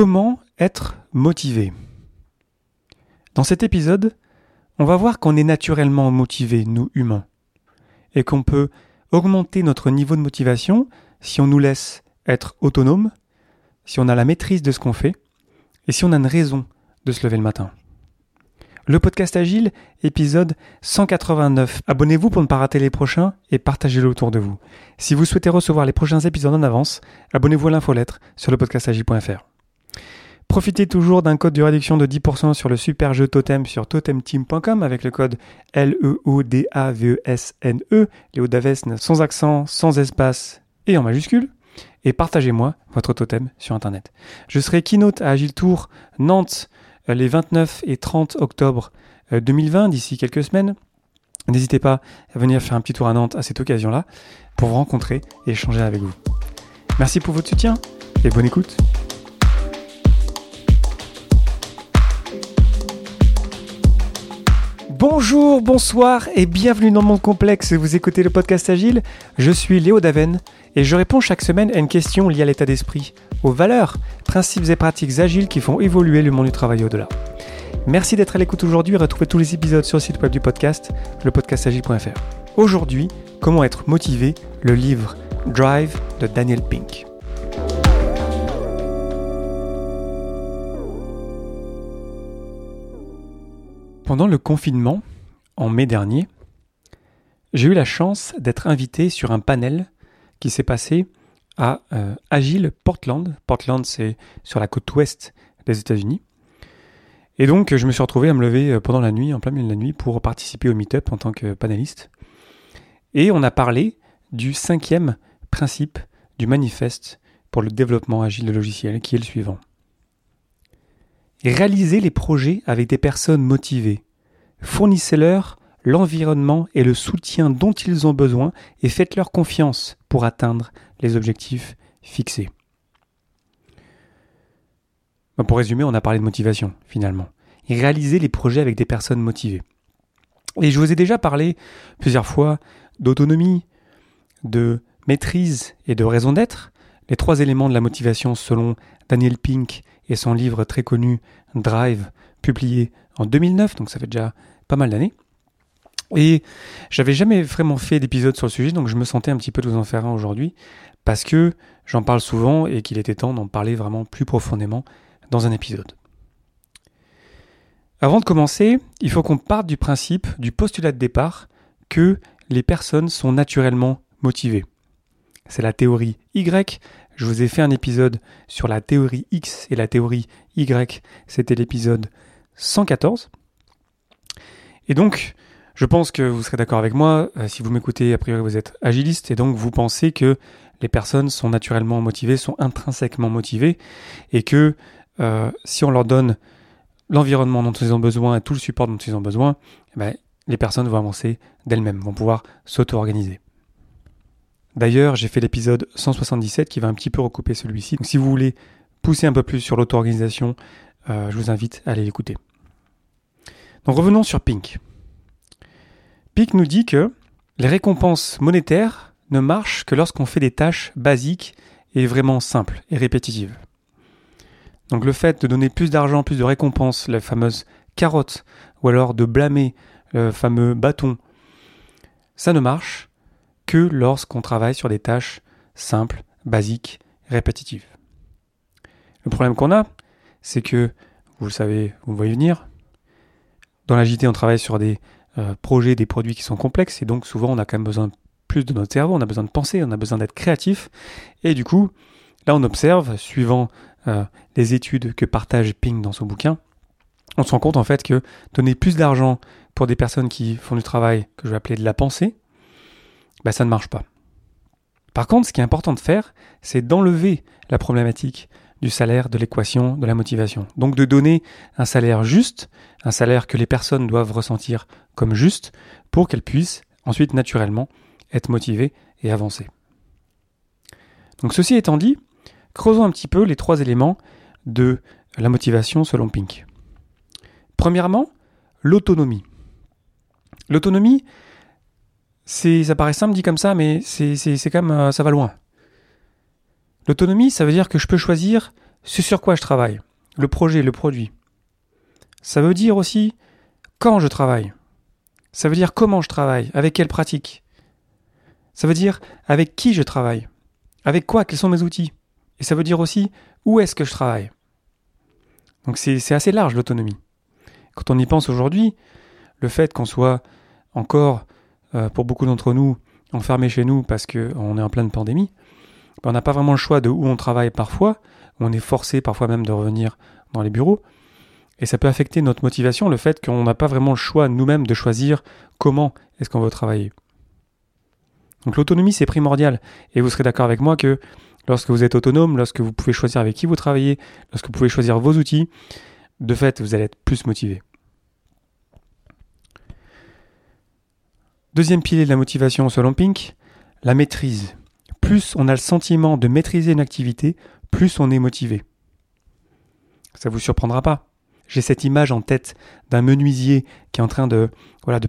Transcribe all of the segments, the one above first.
Comment être motivé Dans cet épisode, on va voir qu'on est naturellement motivé, nous humains, et qu'on peut augmenter notre niveau de motivation si on nous laisse être autonome, si on a la maîtrise de ce qu'on fait, et si on a une raison de se lever le matin. Le podcast Agile, épisode 189. Abonnez-vous pour ne pas rater les prochains et partagez-le autour de vous. Si vous souhaitez recevoir les prochains épisodes en avance, abonnez-vous à l'infolettre sur le podcastagile.fr. Profitez toujours d'un code de réduction de 10% sur le super jeu Totem sur totemteam.com avec le code L-E-O-D-A-V-E-S-N-E, e, Léo Davesne sans accent, sans espace et en majuscule. Et partagez-moi votre totem sur Internet. Je serai keynote à Agile Tour Nantes euh, les 29 et 30 octobre 2020, euh, d'ici quelques semaines. N'hésitez pas à venir faire un petit tour à Nantes à cette occasion-là pour vous rencontrer et échanger avec vous. Merci pour votre soutien et bonne écoute. Bonjour, bonsoir et bienvenue dans monde complexe. Vous écoutez le podcast Agile. Je suis Léo Daven et je réponds chaque semaine à une question liée à l'état d'esprit, aux valeurs, principes et pratiques agiles qui font évoluer le monde du travail au-delà. Merci d'être à l'écoute aujourd'hui et retrouvez tous les épisodes sur le site web du podcast, lepodcastagile.fr. Aujourd'hui, comment être motivé, le livre Drive de Daniel Pink. Pendant le confinement, en mai dernier, j'ai eu la chance d'être invité sur un panel qui s'est passé à euh, Agile Portland. Portland, c'est sur la côte ouest des États-Unis. Et donc, je me suis retrouvé à me lever euh, pendant la nuit, en plein milieu de la nuit, pour participer au meet-up en tant que panéliste. Et on a parlé du cinquième principe du manifeste pour le développement agile de logiciels, qui est le suivant. Réaliser les projets avec des personnes motivées. Fournissez-leur l'environnement et le soutien dont ils ont besoin et faites-leur confiance pour atteindre les objectifs fixés. Pour résumer, on a parlé de motivation finalement. réaliser les projets avec des personnes motivées. Et je vous ai déjà parlé plusieurs fois d'autonomie, de maîtrise et de raison d'être, les trois éléments de la motivation selon Daniel Pink et son livre très connu Drive, publié en 2009, donc ça fait déjà pas mal d'années. Et j'avais jamais vraiment fait d'épisode sur le sujet, donc je me sentais un petit peu de vous en faire un aujourd'hui, parce que j'en parle souvent et qu'il était temps d'en parler vraiment plus profondément dans un épisode. Avant de commencer, il faut qu'on parte du principe, du postulat de départ, que les personnes sont naturellement motivées. C'est la théorie Y. Je vous ai fait un épisode sur la théorie X et la théorie Y. C'était l'épisode 114. Et donc, je pense que vous serez d'accord avec moi, euh, si vous m'écoutez, a priori vous êtes agiliste, et donc vous pensez que les personnes sont naturellement motivées, sont intrinsèquement motivées, et que euh, si on leur donne l'environnement dont ils ont besoin et tout le support dont ils ont besoin, eh ben, les personnes vont avancer d'elles-mêmes, vont pouvoir s'auto-organiser. D'ailleurs, j'ai fait l'épisode 177 qui va un petit peu recouper celui-ci. Donc si vous voulez pousser un peu plus sur l'auto-organisation, euh, je vous invite à aller l'écouter. Donc revenons sur Pink. Pic nous dit que les récompenses monétaires ne marchent que lorsqu'on fait des tâches basiques et vraiment simples et répétitives. Donc le fait de donner plus d'argent, plus de récompenses, la fameuse carotte, ou alors de blâmer le fameux bâton, ça ne marche que lorsqu'on travaille sur des tâches simples, basiques, répétitives. Le problème qu'on a, c'est que, vous le savez, vous voyez venir, dans la JT on travaille sur des euh, projets, des produits qui sont complexes, et donc souvent on a quand même besoin plus de notre cerveau, on a besoin de penser, on a besoin d'être créatif, et du coup, là on observe, suivant euh, les études que partage Ping dans son bouquin, on se rend compte en fait que donner plus d'argent pour des personnes qui font du travail que je vais appeler de la pensée, bah, ça ne marche pas. Par contre, ce qui est important de faire, c'est d'enlever la problématique du salaire, de l'équation, de la motivation. Donc de donner un salaire juste, un salaire que les personnes doivent ressentir comme juste, pour qu'elles puissent ensuite naturellement être motivées et avancer. Donc ceci étant dit, creusons un petit peu les trois éléments de la motivation selon Pink. Premièrement, l'autonomie. L'autonomie, c'est, ça paraît simple dit comme ça, mais c'est, c'est, c'est quand euh, ça va loin. L'autonomie, ça veut dire que je peux choisir ce sur quoi je travaille, le projet, le produit. Ça veut dire aussi quand je travaille. Ça veut dire comment je travaille, avec quelle pratique. Ça veut dire avec qui je travaille, avec quoi, quels sont mes outils. Et ça veut dire aussi où est-ce que je travaille. Donc c'est assez large l'autonomie. Quand on y pense aujourd'hui, le fait qu'on soit encore, euh, pour beaucoup d'entre nous, enfermés chez nous parce qu'on est en pleine pandémie, ben, on n'a pas vraiment le choix de où on travaille parfois, on est forcé parfois même de revenir dans les bureaux, et ça peut affecter notre motivation, le fait qu'on n'a pas vraiment le choix nous-mêmes de choisir comment est-ce qu'on veut travailler. Donc l'autonomie, c'est primordial. Et vous serez d'accord avec moi que lorsque vous êtes autonome, lorsque vous pouvez choisir avec qui vous travaillez, lorsque vous pouvez choisir vos outils, de fait, vous allez être plus motivé. Deuxième pilier de la motivation selon Pink, la maîtrise. Plus on a le sentiment de maîtriser une activité, plus on est motivé. Ça vous surprendra pas. J'ai cette image en tête d'un menuisier qui est en train de,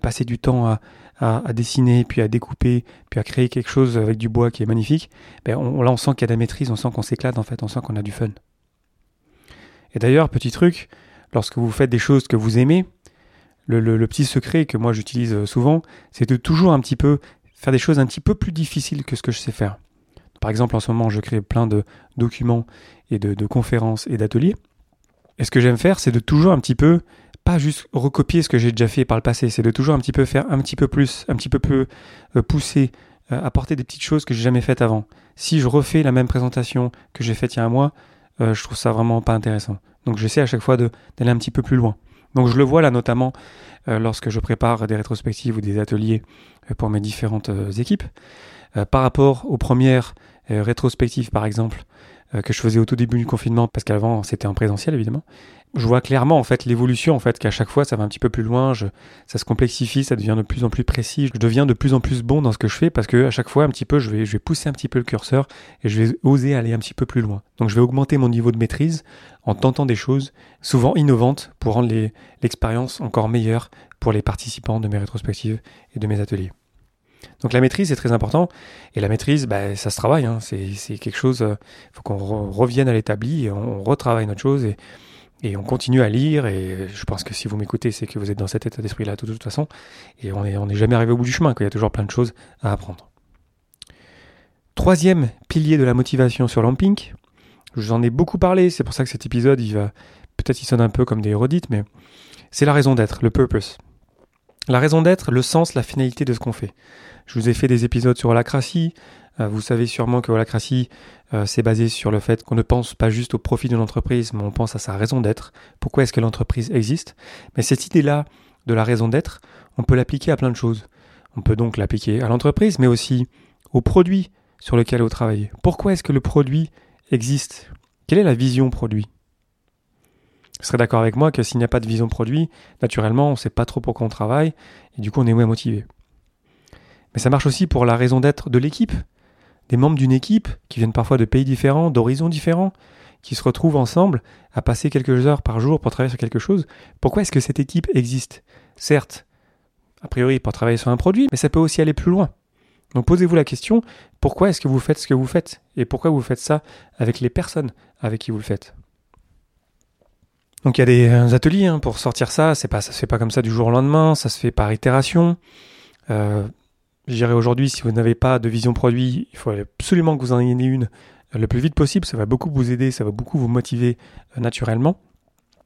passer du temps à, dessiner, puis à découper, puis à créer quelque chose avec du bois qui est magnifique. Ben là, on sent qu'il y a de la maîtrise, on sent qu'on s'éclate en fait, on sent qu'on a du fun. Et d'ailleurs, petit truc, lorsque vous faites des choses que vous aimez, le, petit secret que moi j'utilise souvent, c'est de toujours un petit peu faire des choses un petit peu plus difficiles que ce que je sais faire. Par exemple, en ce moment, je crée plein de documents et de, conférences et d'ateliers. Et ce que j'aime faire, c'est de toujours un petit peu, pas juste recopier ce que j'ai déjà fait par le passé, c'est de toujours un petit peu faire un petit peu plus, un petit peu plus euh, pousser, euh, apporter des petites choses que j'ai jamais faites avant. Si je refais la même présentation que j'ai faite il y a un mois, euh, je trouve ça vraiment pas intéressant. Donc j'essaie à chaque fois d'aller un petit peu plus loin. Donc je le vois là notamment lorsque je prépare des rétrospectives ou des ateliers pour mes différentes équipes. par rapport aux premières rétrospectives par exemple, euh, que je faisais au tout début du confinement, parce qu'avant c'était en présentiel évidemment, je vois clairement en fait l'évolution en fait qu'à chaque fois ça va un petit peu plus loin, je, ça se complexifie, ça devient de plus en plus précis, je deviens de plus en plus bon dans ce que je fais parce que à chaque fois un petit peu je vais, je vais pousser un petit peu le curseur et je vais oser aller un petit peu plus loin. Donc je vais augmenter mon niveau de maîtrise en tentant des choses souvent innovantes pour rendre l'expérience encore meilleure pour les participants de mes rétrospectives et de mes ateliers. Donc la maîtrise est très important et la maîtrise, bah, ça se travaille. Hein. C'est quelque chose. Il euh, faut qu'on revienne à l'établi, on, retravaille notre chose et, et, on continue à lire. Et je pense que si vous m'écoutez, c'est que vous êtes dans cet état d'esprit-là de toute façon. Et on n'est on est jamais arrivé au bout du chemin. Il y a toujours plein de choses à apprendre. Troisième pilier de la motivation sur Lamping. Je vous en ai beaucoup parlé. C'est pour ça que cet épisode, il va peut-être il sonne un peu comme des redites, mais c'est la raison d'être, le purpose. La raison d'être, le sens, la finalité de ce qu'on fait. Je vous ai fait des épisodes sur holacratie. Euh, vous savez sûrement que holacratie, euh, c'est basé sur le fait qu'on ne pense pas juste au profit de l'entreprise, mais on pense à sa raison d'être. Pourquoi est-ce que l'entreprise existe? Mais cette idée-là de la raison d'être, on peut l'appliquer à plein de choses. On peut donc l'appliquer à l'entreprise, mais aussi au produit sur lequel vous travaillez. Pourquoi est-ce que le produit existe? Quelle est la vision produit? Vous serez d'accord avec moi que s'il n'y a pas de vision produit, naturellement, on ne sait pas trop pourquoi on travaille, et du coup, on est moins motivé. Mais ça marche aussi pour la raison d'être de l'équipe. Des membres d'une équipe qui viennent parfois de pays différents, d'horizons différents, qui se retrouvent ensemble à passer quelques heures par jour pour travailler sur quelque chose. Pourquoi est-ce que cette équipe existe? Certes, a priori pour travailler sur un produit, mais ça peut aussi aller plus loin. Donc posez-vous la question, pourquoi est-ce que vous faites ce que vous faites? Et pourquoi vous faites ça avec les personnes avec qui vous le faites? Donc il y a des euh, ateliers hein, pour sortir ça. C'est pas, ça se fait pas comme ça du jour au lendemain. Ça se fait par itération. Euh, dirais aujourd'hui, si vous n'avez pas de vision produit, il faut absolument que vous en ayez une le plus vite possible. Ça va beaucoup vous aider, ça va beaucoup vous motiver euh, naturellement.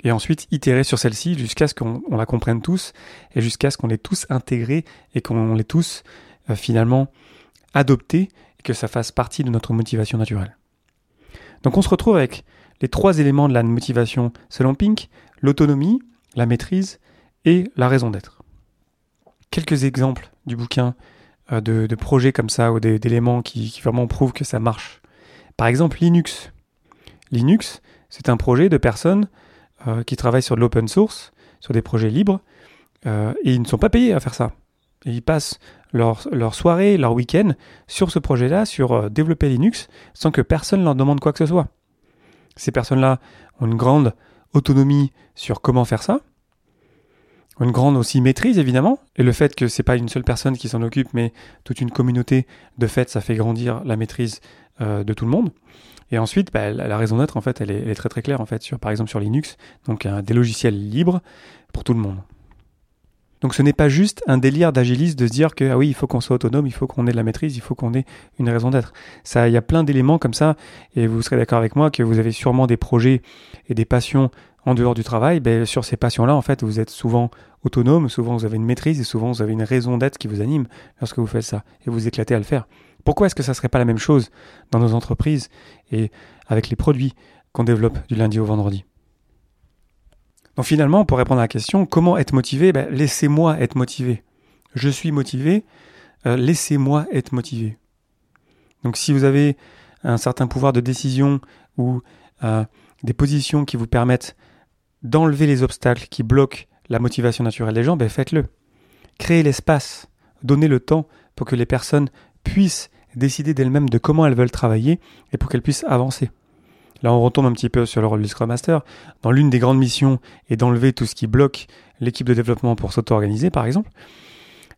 Et ensuite, itérer sur celle-ci jusqu'à ce qu'on la comprenne tous et jusqu'à ce qu'on l'ait tous intégrée et qu'on l'ait tous finalement adopté et que ça fasse partie de notre motivation naturelle. Donc on se retrouve avec les trois éléments de la motivation selon Pink, l'autonomie, la maîtrise et la raison d'être. Quelques exemples du bouquin euh, de, projets comme ça ou d'éléments qui, vraiment prouvent que ça marche. Par exemple, Linux. Linux, c'est un projet de personnes euh, qui travaillent sur de l'open source, sur des projets libres, euh, et ils ne sont pas payés à faire ça. ils passent leur soirée, leur week-end sur ce projet-là, sur développer Linux, sans que personne leur demande quoi que ce soit. Ces personnes-là ont une grande autonomie sur comment faire ça, une grande aussi maîtrise évidemment, et le fait que c'est pas une seule personne qui s'en occupe, mais toute une communauté, de fait, ça fait grandir la maîtrise euh, de tout le monde. Et ensuite, bah, la raison d'être, en fait, elle est, très très claire, en fait, sur, par exemple sur Linux, donc des logiciels libres pour tout le monde. Donc ce n'est pas juste un délire d'agiliste de se dire que ah oui, il faut qu'on soit autonome, il faut qu'on ait de la maîtrise, il faut qu'on ait une raison d'être. Ça, il y a plein d'éléments comme ça, et vous serez d'accord avec moi que vous avez sûrement des projets et des passions en dehors du travail. Ben, sur ces passions-là, en fait, vous êtes souvent autonome, souvent vous avez une maîtrise et souvent vous avez une raison d'être qui vous anime lorsque vous faites ça et vous éclatez à le faire. Pourquoi est-ce que ça serait pas la même chose dans nos entreprises et avec les produits qu'on développe du lundi au vendredi? Donc finalement, pour répondre à la question, comment être motivé? Ben, Laissez-moi être motivé. Je suis motivé, euh, laissez-moi être motivé. Donc si vous avez un certain pouvoir de décision ou euh, des positions qui vous permettent d'enlever les obstacles qui bloquent la motivation naturelle des gens, ben faites-le. Créez l'espace, donnez le temps pour que les personnes puissent décider d'elles-mêmes de comment elles veulent travailler et pour qu'elles puissent avancer. Là, on retombe un petit peu sur le rôle du Scrum Master. Dans l'une des grandes missions est d'enlever tout ce qui bloque l'équipe de développement pour s'auto-organiser, par exemple.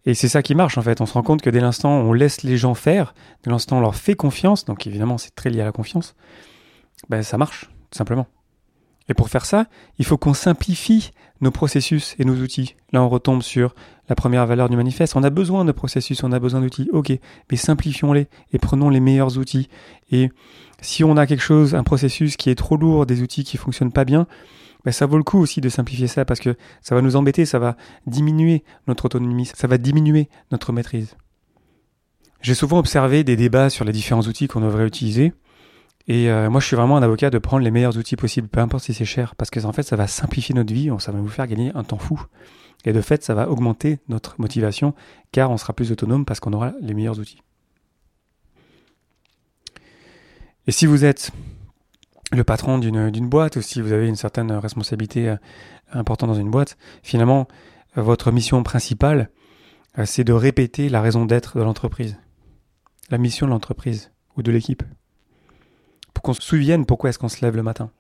Et c'est ça qui marche en fait. On se rend compte que dès l'instant on laisse les gens faire, dès l'instant on leur fait confiance, donc évidemment c'est très lié à la confiance, ben ça marche, tout simplement. Et pour faire ça, il faut qu'on simplifie nos processus et nos outils. Là, on retombe sur la première valeur du manifeste. On a besoin de processus, on a besoin d'outils. Ok, mais simplifions-les et prenons les meilleurs outils. Et si on a quelque chose, un processus qui est trop lourd, des outils qui fonctionnent pas bien, ben ça vaut le coup aussi de simplifier ça parce que ça va nous embêter, ça va diminuer notre autonomie, ça va diminuer notre maîtrise. J'ai souvent observé des débats sur les différents outils qu'on devrait utiliser. Et euh, moi, je suis vraiment un avocat de prendre les meilleurs outils possibles, peu importe si c'est cher, parce que en fait, ça va simplifier notre vie, ça va vous faire gagner un temps fou. Et de fait, ça va augmenter notre motivation, car on sera plus autonome parce qu'on aura les meilleurs outils. Et si vous êtes le patron d'une boîte, ou si vous avez une certaine responsabilité euh, importante dans une boîte, finalement, votre mission principale, euh, c'est de répéter la raison d'être de l'entreprise, la mission de l'entreprise ou de l'équipe qu'on se souvienne pourquoi est-ce qu'on se lève le matin.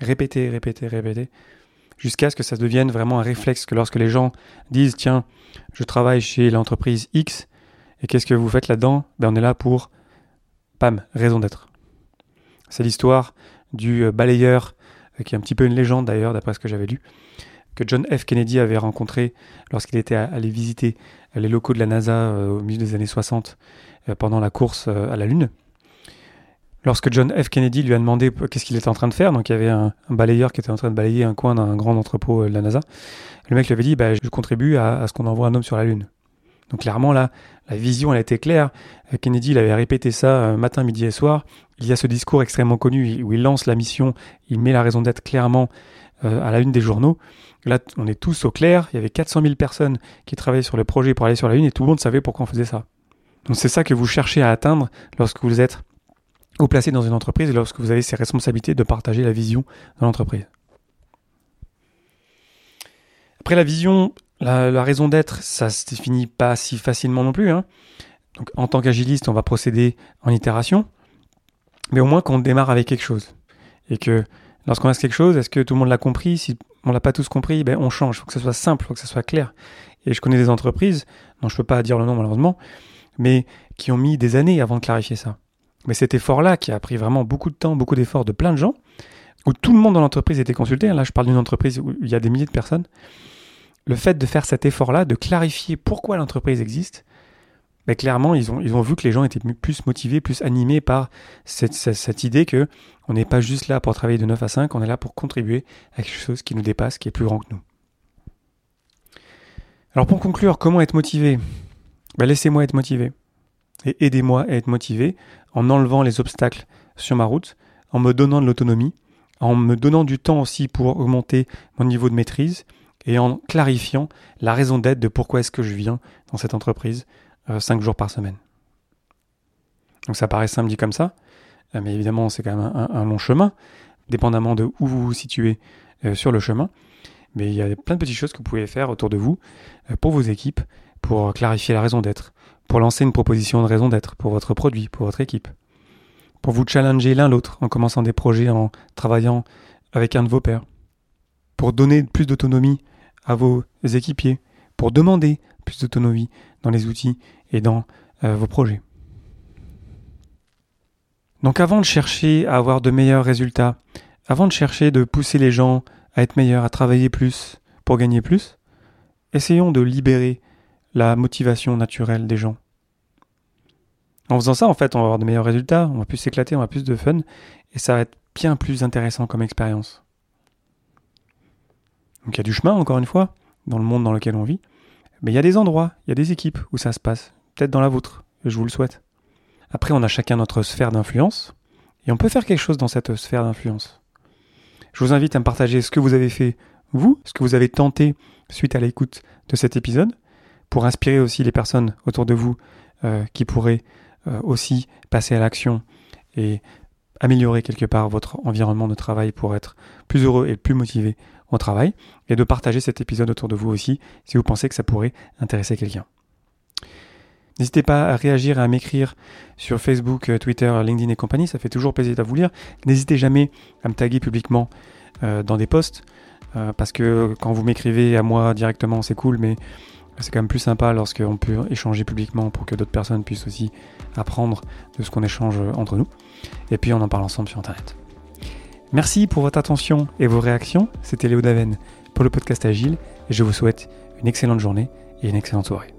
Répéter, répéter, répéter, jusqu'à ce que ça devienne vraiment un réflexe, que lorsque les gens disent, tiens, je travaille chez l'entreprise X, et qu'est-ce que vous faites là-dedans? Ben, On est là pour, pam, raison d'être. C'est l'histoire du euh, balayeur, euh, qui est un petit peu une légende d'ailleurs, d'après ce que j'avais lu, que John F. Kennedy avait rencontré lorsqu'il était allé visiter les locaux de la NASA euh, au milieu des années 60 pendant la course à la Lune. Lorsque John F. Kennedy lui a demandé qu'est-ce qu'il était en train de faire, donc il y avait un, balayeur qui était en train de balayer un coin d'un grand entrepôt euh, de la NASA, le mec lui avait dit bah, Je contribue à, ce qu'on envoie un homme sur la Lune. Donc clairement, là, la vision, elle été claire. Euh, Kennedy, il avait répété ça euh, matin, midi et soir. Il y a ce discours extrêmement connu où il lance la mission, il met la raison d'être clairement à la une des journaux. Là, on est tous au clair. Il y avait 400 000 personnes qui travaillaient sur le projet pour aller sur la Lune et tout le monde savait pourquoi on faisait ça. Donc c'est ça que vous cherchez à atteindre lorsque vous êtes ou placé dans une entreprise lorsque vous avez ces responsabilités de partager la vision de l'entreprise. Après la vision, la, raison d'être, ça se définit pas si facilement non plus. Hein. Donc, en tant qu'agiliste, on va procéder en itération, mais au moins qu'on démarre avec quelque chose. Et que lorsqu'on a quelque chose, est-ce que tout le monde l'a compris? Si on l'a pas tous compris, ben on change. Il faut que ce soit simple, il faut que ce soit clair. Et je connais des entreprises, dont je peux pas dire le nom malheureusement, mais qui ont mis des années avant de clarifier ça. Mais cet effort-là, qui a pris vraiment beaucoup de temps, beaucoup d'efforts de plein de gens, où tout le monde dans l'entreprise était consulté, là je parle d'une entreprise où il y a des milliers de personnes, le fait de faire cet effort-là, de clarifier pourquoi l'entreprise existe, ben clairement, ils ont, vu que les gens étaient plus motivés, plus animés par cette, cette, idée que on n'est pas juste là pour travailler de 9 à 5, on est là pour contribuer à quelque chose qui nous dépasse, qui est plus grand que nous. Alors pour conclure, comment être motivé? Ben Laissez-moi être motivé et aidez-moi à être motivé en enlevant les obstacles sur ma route, en me donnant de l'autonomie, en me donnant du temps aussi pour augmenter mon niveau de maîtrise et en clarifiant la raison d'être de pourquoi est-ce que je viens dans cette entreprise euh, cinq jours par semaine. Donc ça paraît simple dit comme ça, euh, mais évidemment c'est quand même un, long chemin, dépendamment de où vous vous situez euh, sur le chemin. Mais il y a plein de petites choses que vous pouvez faire autour de vous pour vos équipes, pour clarifier la raison d'être, pour lancer une proposition de raison d'être pour votre produit, pour votre équipe, pour vous challenger l'un l'autre en commençant des projets, en travaillant avec un de vos pairs, pour donner plus d'autonomie à vos équipiers, pour demander plus d'autonomie dans les outils et dans euh, vos projets. Donc avant de chercher à avoir de meilleurs résultats, avant de chercher de pousser les gens à être meilleurs, à travailler plus pour gagner plus, essayons de libérer la motivation naturelle des gens. En faisant ça, en fait, on va avoir de meilleurs résultats, on va plus s'éclater, on va plus de fun, et ça va être bien plus intéressant comme expérience. Donc il y a du chemin, encore une fois, dans le monde dans lequel on vit, mais il y a des endroits, il y a des équipes où ça se passe, peut-être dans la vôtre, je vous le souhaite. Après, on a chacun notre sphère d'influence, et on peut faire quelque chose dans cette sphère d'influence. Je vous invite à me partager ce que vous avez fait, vous, ce que vous avez tenté suite à l'écoute de cet épisode, pour inspirer aussi les personnes autour de vous euh, qui pourraient euh, aussi passer à l'action et améliorer quelque part votre environnement de travail pour être plus heureux et plus motivé au travail, et de partager cet épisode autour de vous aussi si vous pensez que ça pourrait intéresser quelqu'un. N'hésitez pas à réagir et à m'écrire sur Facebook, euh, Twitter, LinkedIn et compagnie, ça fait toujours plaisir de vous lire. N'hésitez jamais à me taguer publiquement dans des posts, parce que quand vous m'écrivez à moi directement, c'est cool, mais c'est quand même plus sympa lorsqu'on peut échanger publiquement pour que d'autres personnes puissent aussi apprendre de ce qu'on échange entre nous. Et puis on en parle ensemble sur Internet. Merci pour votre attention et vos réactions. C'était Léo Daven pour le podcast Agile et je vous souhaite une excellente journée et une excellente soirée.